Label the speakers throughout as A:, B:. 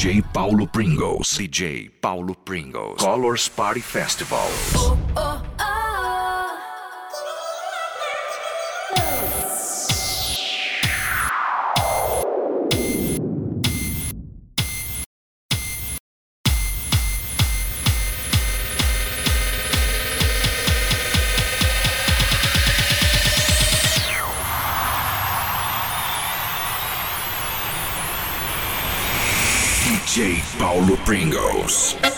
A: DJ Paulo Pringles. DJ Paulo Pringles. Colors Party Festival. Oh, oh, Pringles.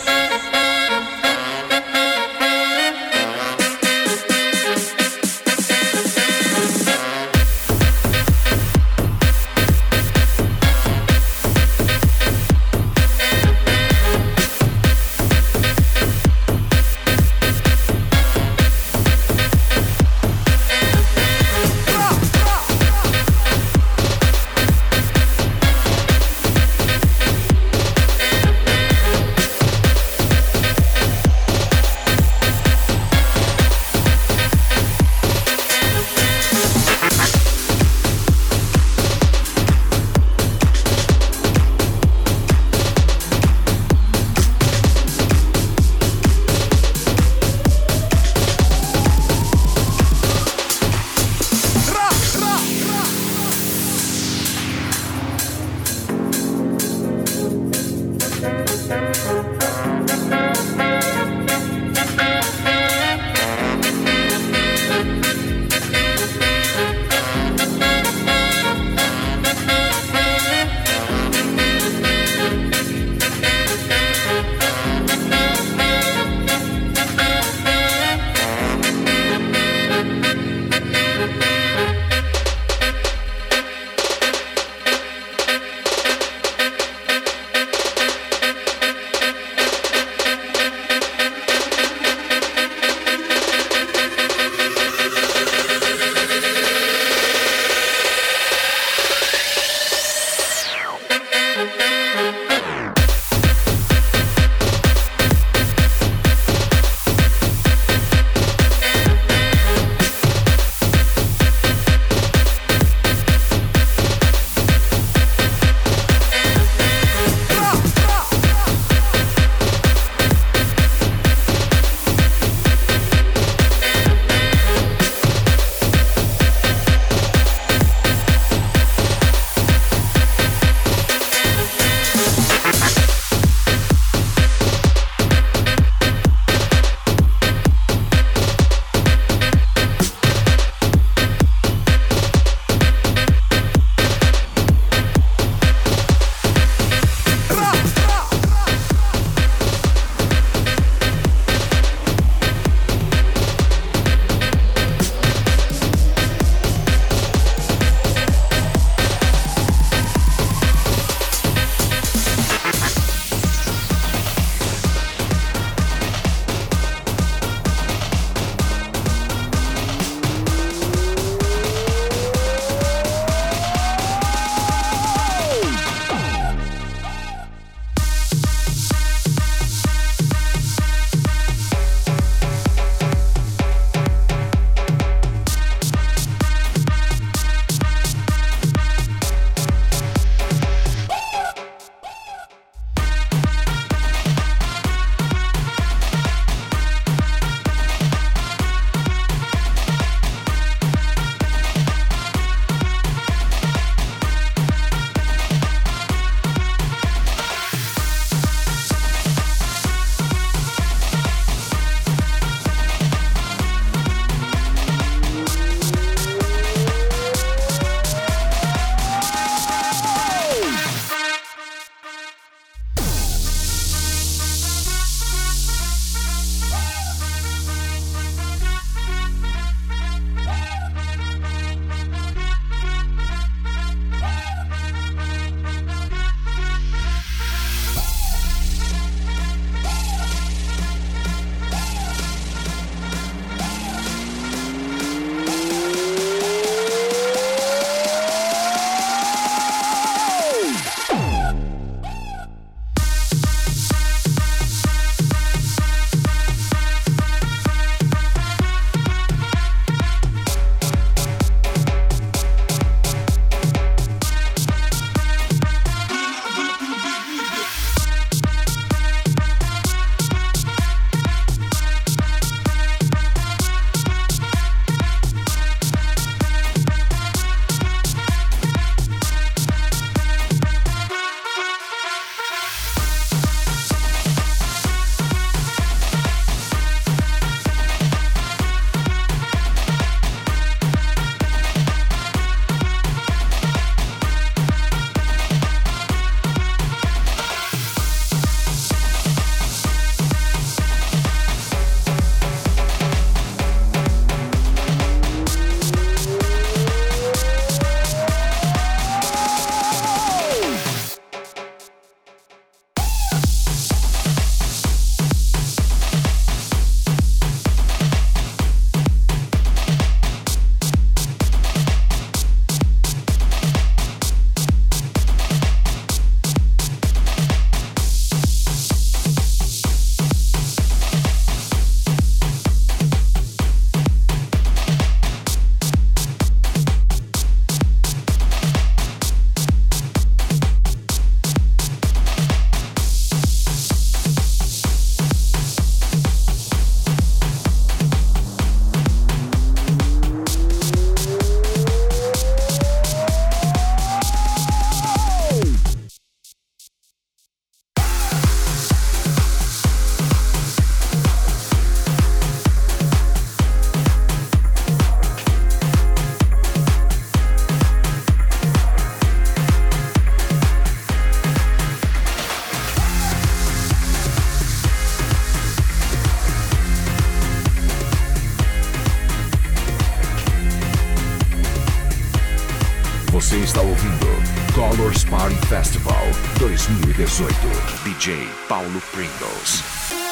B: DJ Paulo Pringles.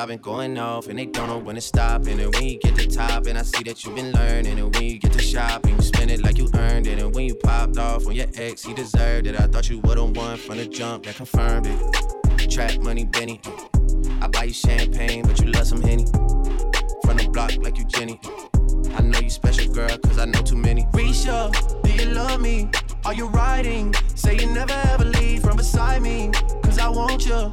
C: I've been going off and they don't know when to stop. And then when you get to top, and I see that you've been learning. And when you get to shop, and you spend it like you earned it. And when you popped off on your ex, he deserved it. I thought you would've won from the jump that confirmed it. Trap money, Benny. I buy you champagne, but you love some Henny. From the block like you Jenny. I know you special, girl, cause I know too many. Risha, do you love me? Are you riding? Say you never ever leave from beside me. Cause I want you,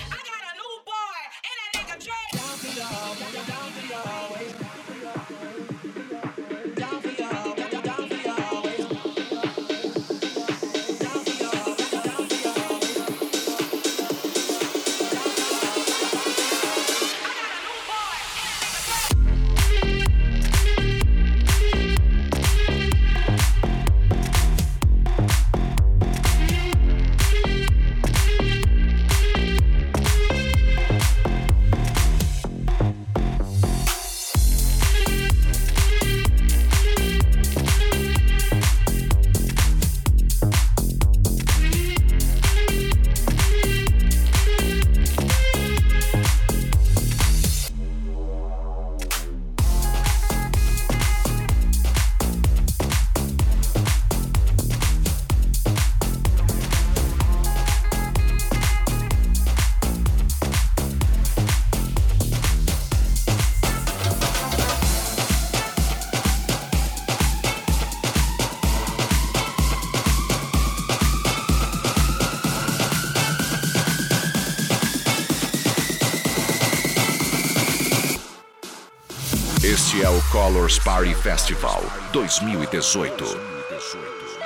B: Colors Party Festival 2018.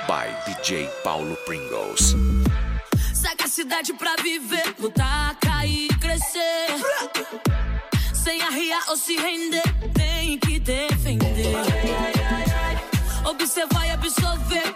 A: by DJ Paulo Pringles.
D: Sagacidade pra viver, lutar, cair, crescer. Sem arriar ou se render, tem que defender. Observar e absorver,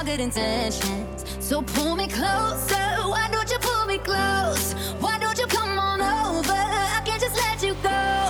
E: all good intentions. So pull me closer. Why don't you pull me close? Why
F: don't you
D: come on
F: over? I can't just let you go.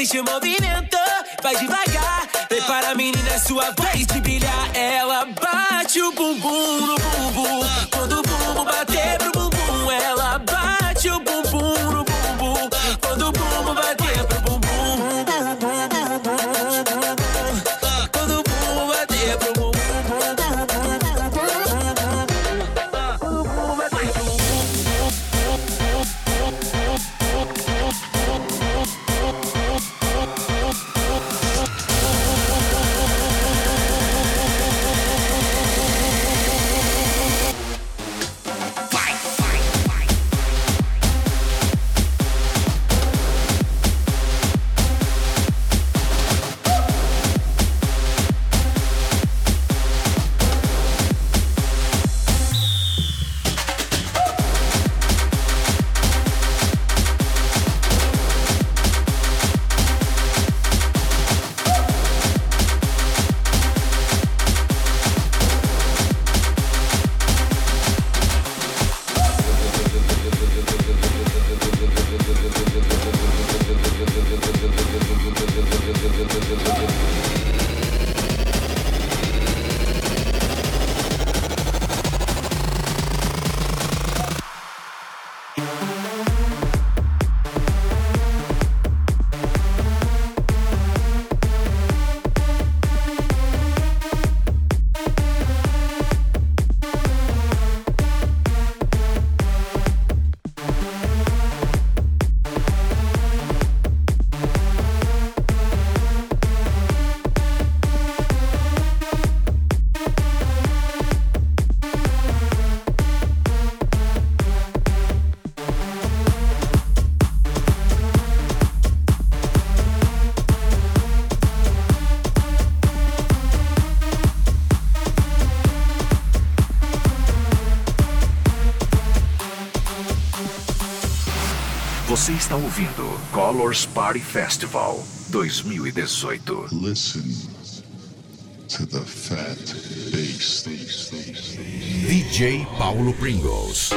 F: Deixa o movimento, vai devagar. Prepara a menina, é sua vez de brilhar. Ela bate o bumbum no bumbum. Quando
A: Você está ouvindo Colors Party Festival 2018.
G: Listen to the fat bass.
A: DJ Paulo Pringles.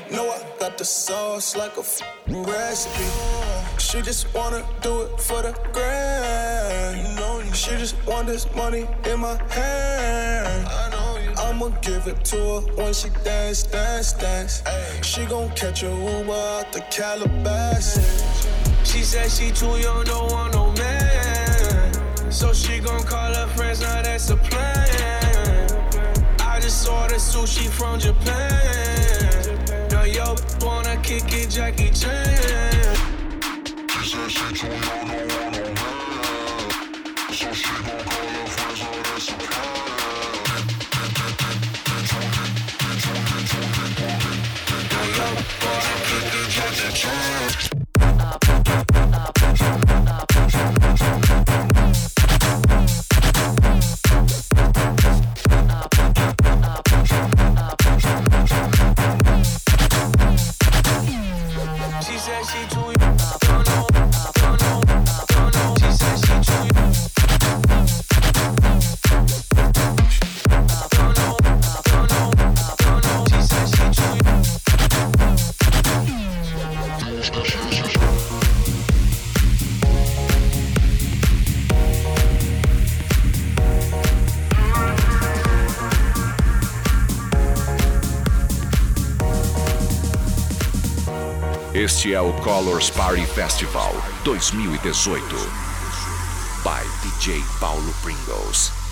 H: Me. I got you. Know I got the sauce like a f- recipe. She just wanna do it for the grand. You know, she just want this money in my hand. I know you. I'ma give it to her when she dance, dance, dance. She gon' catch a Uber out the Calabasas.
I: She said she too young, don't want no man. So she gon' call her friends, now that's a plan. I just saw ordered sushi from Japan. Yo wanna kick it, Jackie Chan.
G: She said she too young,
A: Este é o Colors Party Festival 2018. By DJ Paulo Pringles.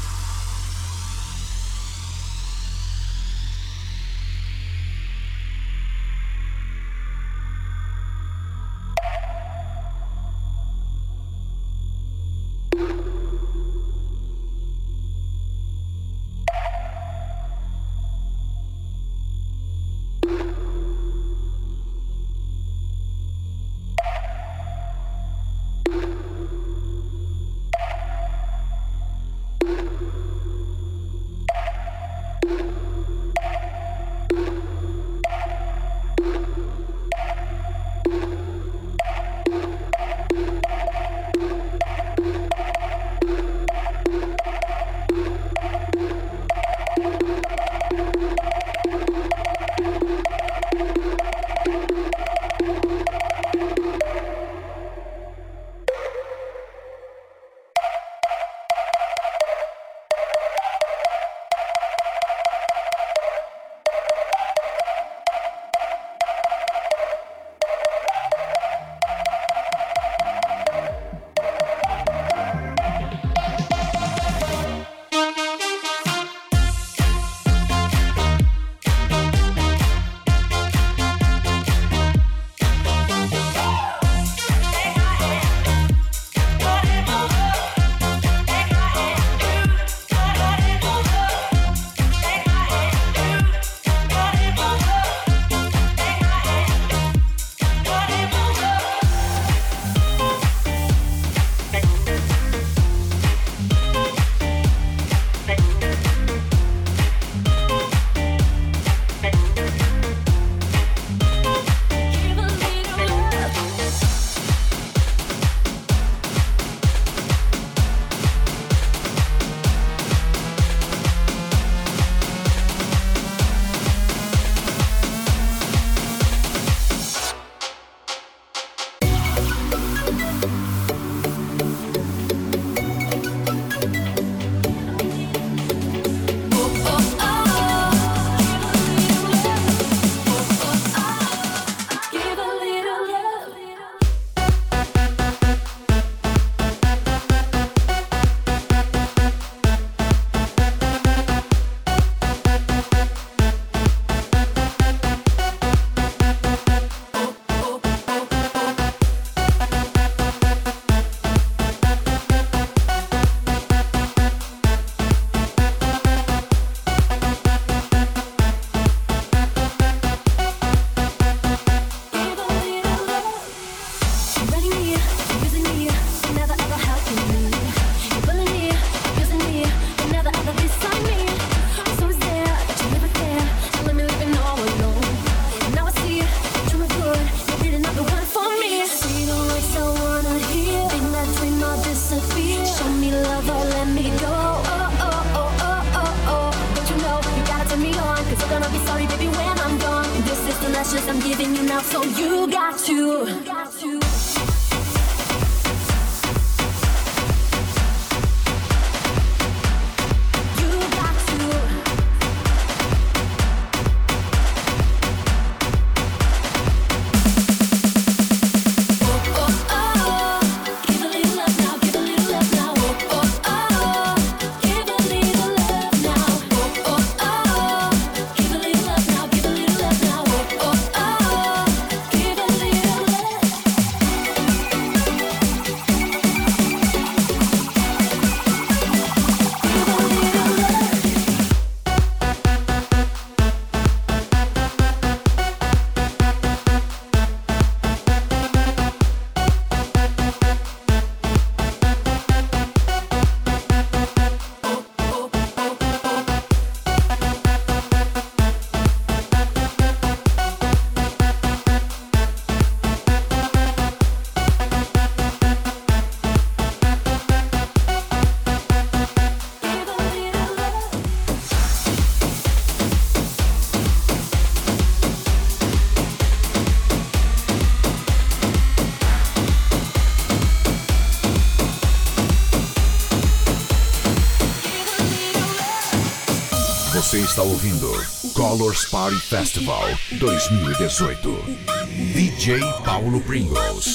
J: Está ouvindo Colors Party Festival 2018. DJ Paulo Pringles.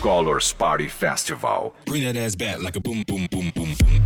A: Color Party Festival.
K: Bring that ass back like a boom, boom, boom, boom, boom.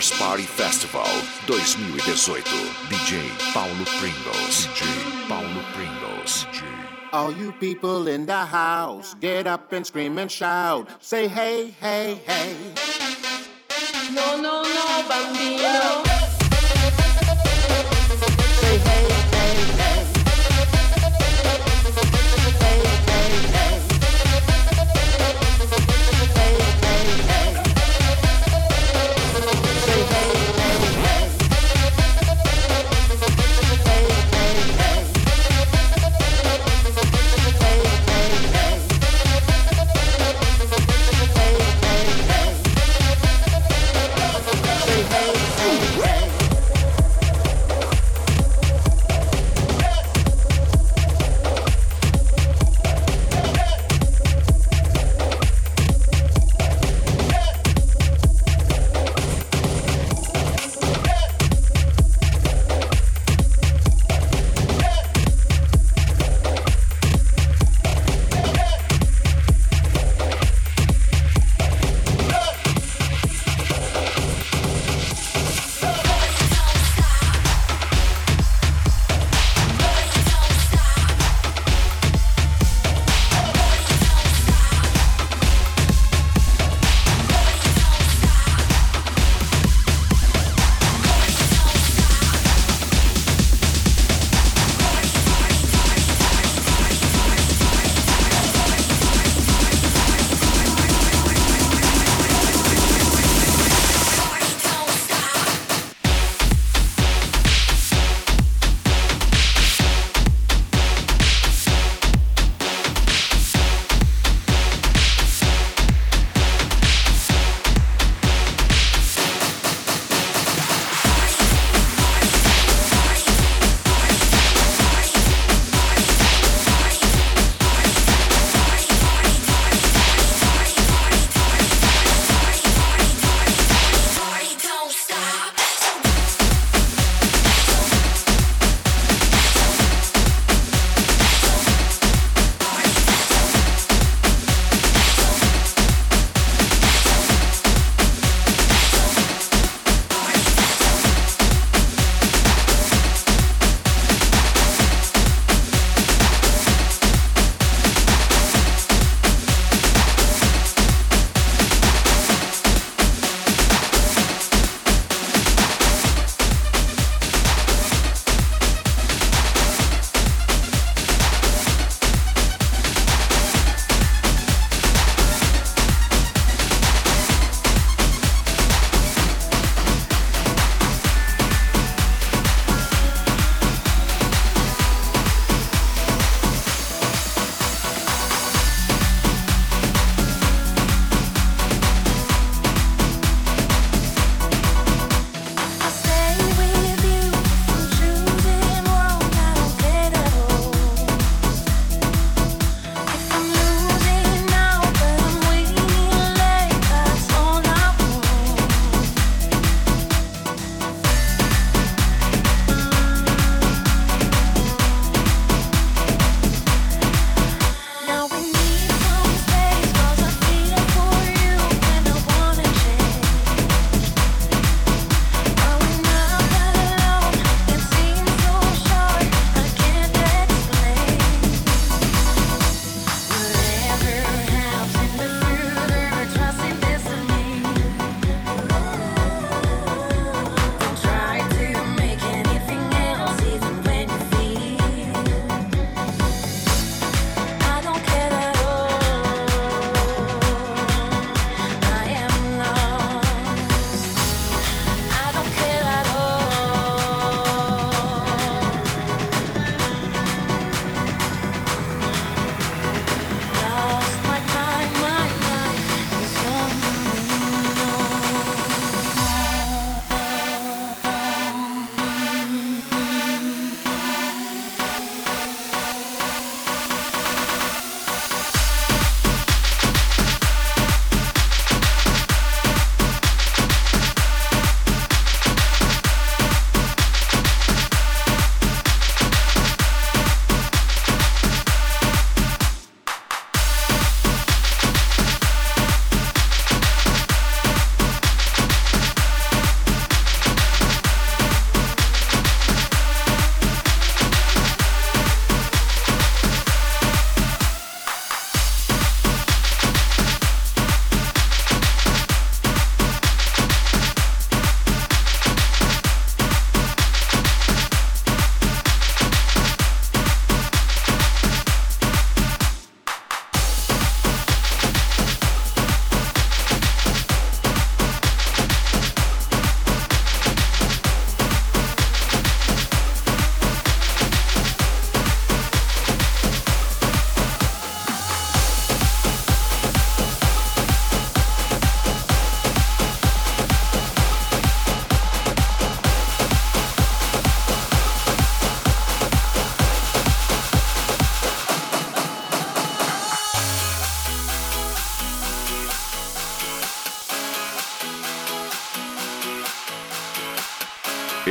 A: Hours Party Festival 2018. DJ Paulo Pringles. DJ Paulo Pringles. DJ.
J: All you people in the house, get up and scream and shout. Say hey, hey, hey.
L: No, no, no, bambino.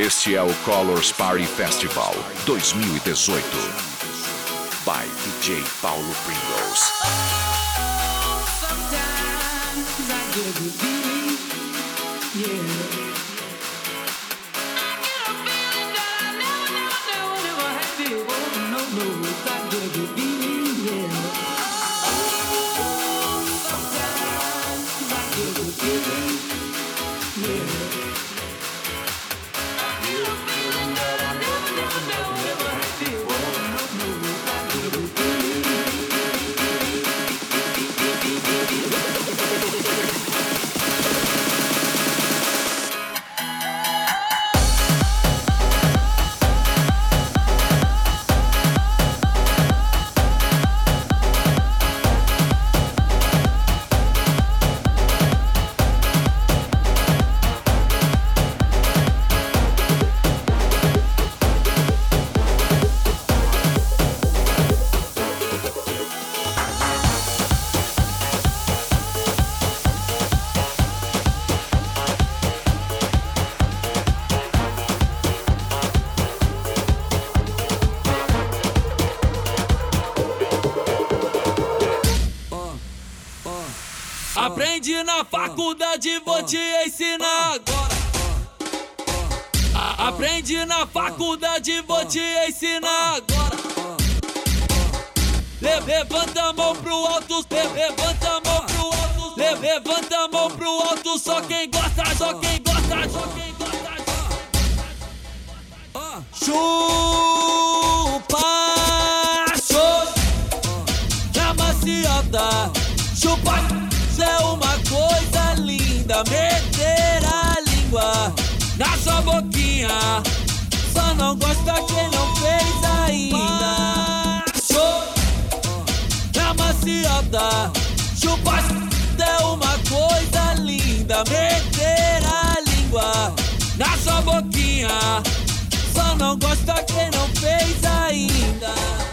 A: Este é o Colors Party Festival 2018. By DJ Paulo Pringles.
M: Te ensinar agora. A- Aprendi na faculdade, vou te ensinar agora. Le- Levanta a mão pro alto, le- levanta a mão pro alto, le- levanta a mão pro alto, só quem gosta, só quem gosta, só quem gosta. Chupa, Meter a língua na sua boquinha. Só não gosta quem não fez ainda. Chupa, na maciota. Chupa, isso é uma coisa linda. Meter a língua na sua boquinha. Só não gosta quem não fez ainda.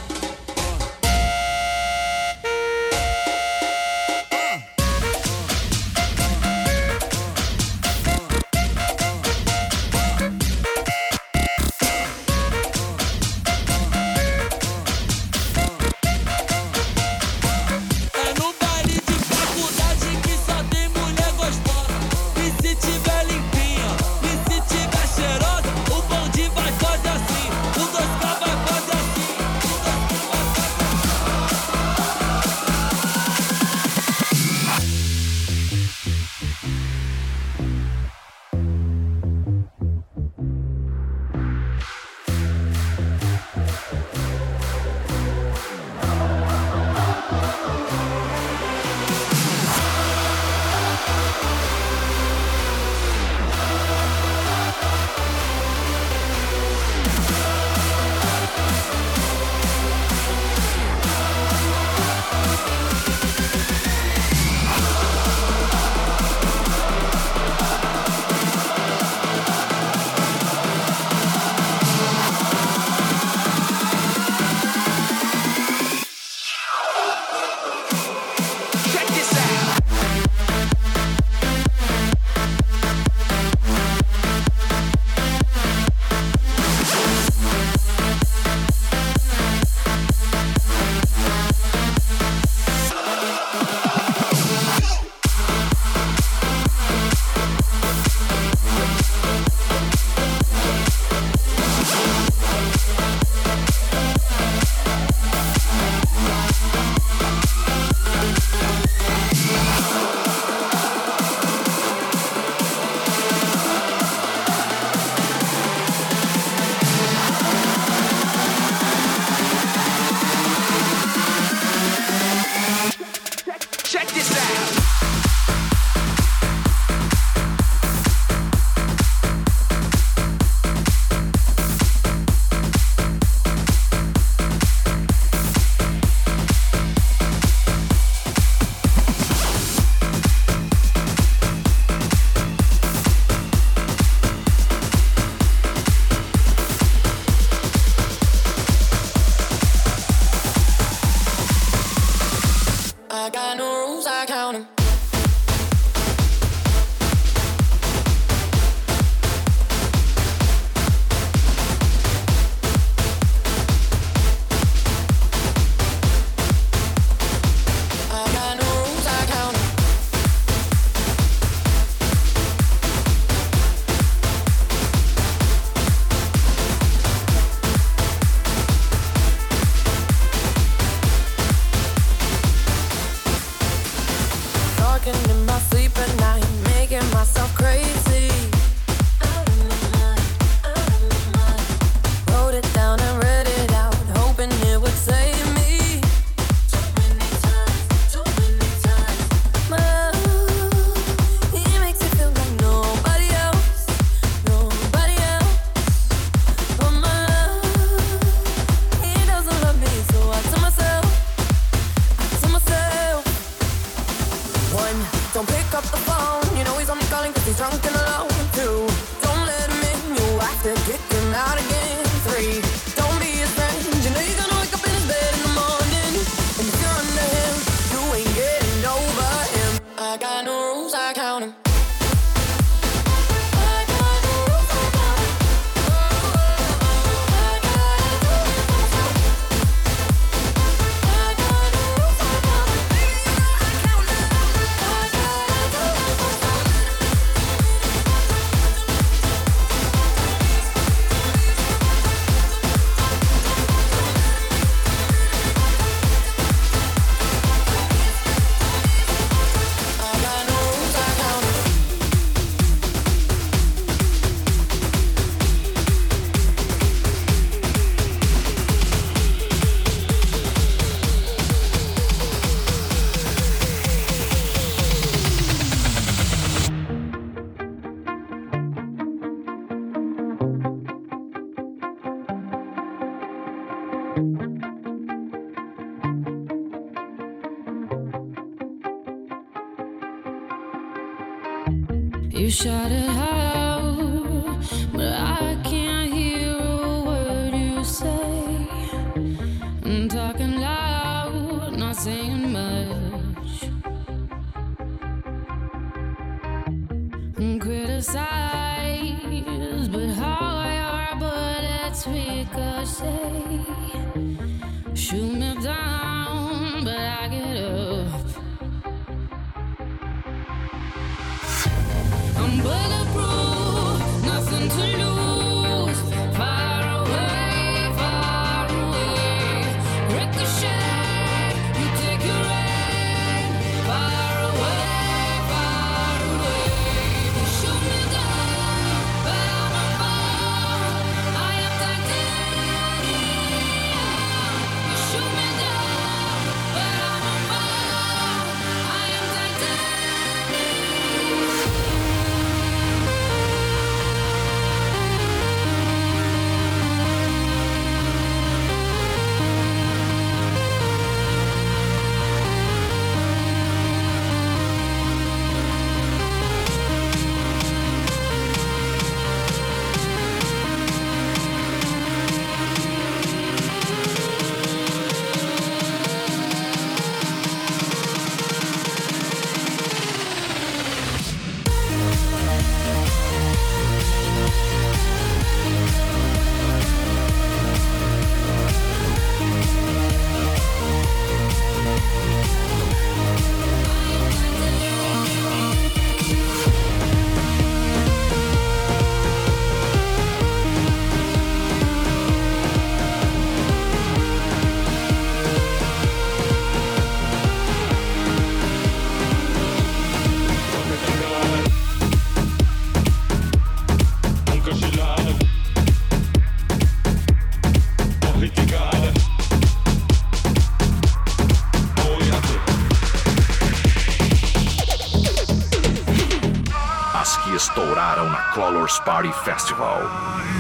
A: Party Festival.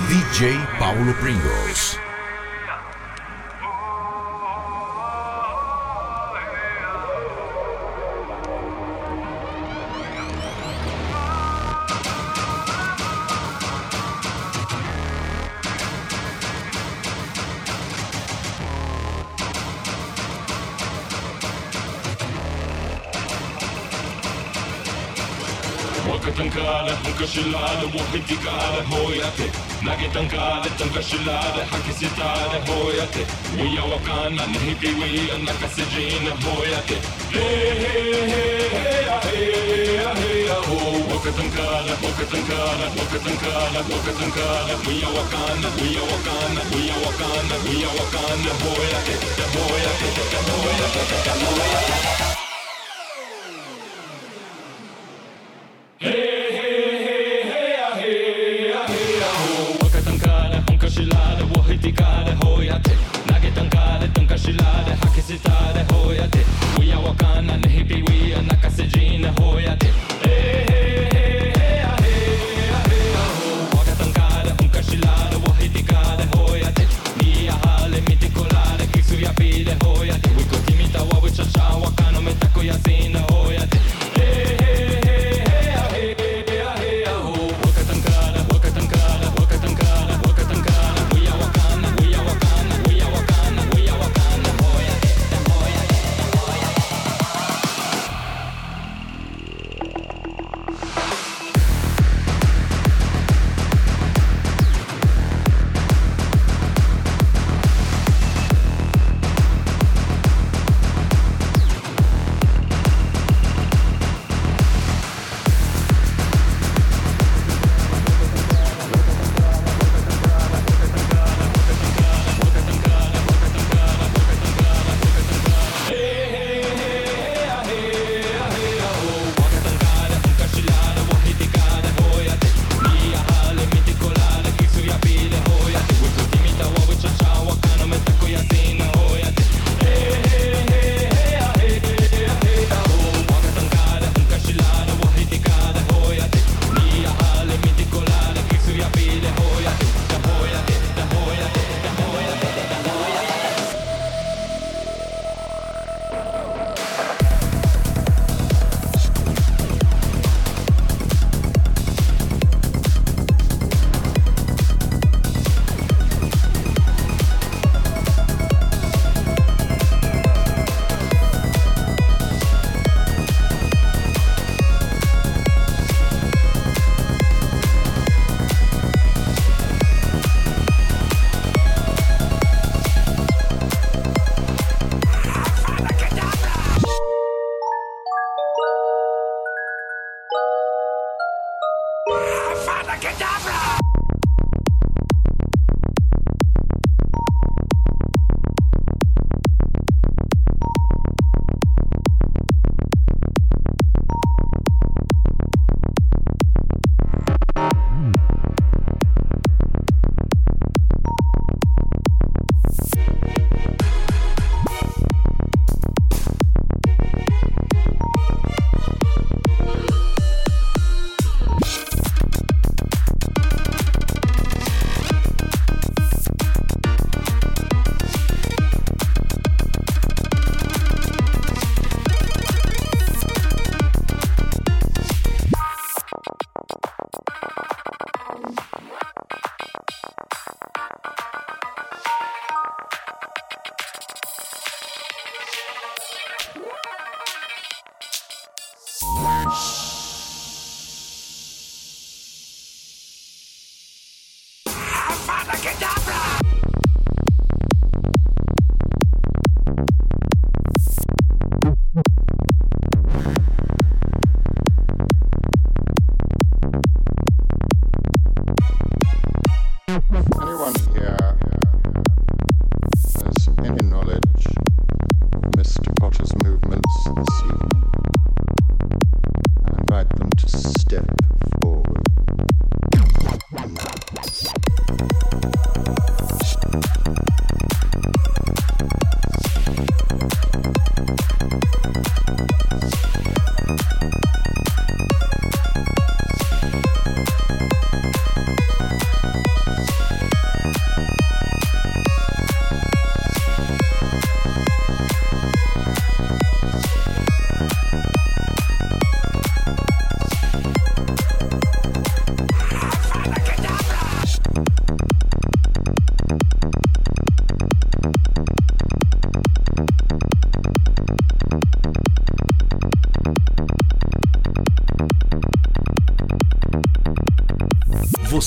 A: DJ Paulo Pringles.
N: العادة وحدك عادة هويتك لقيتك عادة تنقش العادة حكست عادة هويتك ويا وكان نهبي ويا نقص جينا هويتك هي هي هي هي هي هو وقتن كالك وقتن كالك وقتن كالك وقتن كالك ويا وكان ويا وكان ويا وكان ويا وكان هويتك هويتك هويتك هويتك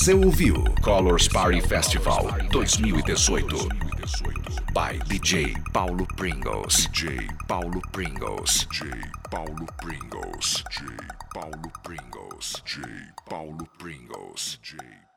A: Você ouviu Colors Party Festival 2018 by DJ Paulo Pringles. DJ Paulo Pringles. DJ Paulo Pringles. DJ Paulo Pringles. DJ Paulo Pringles. DJ Paulo Pringles.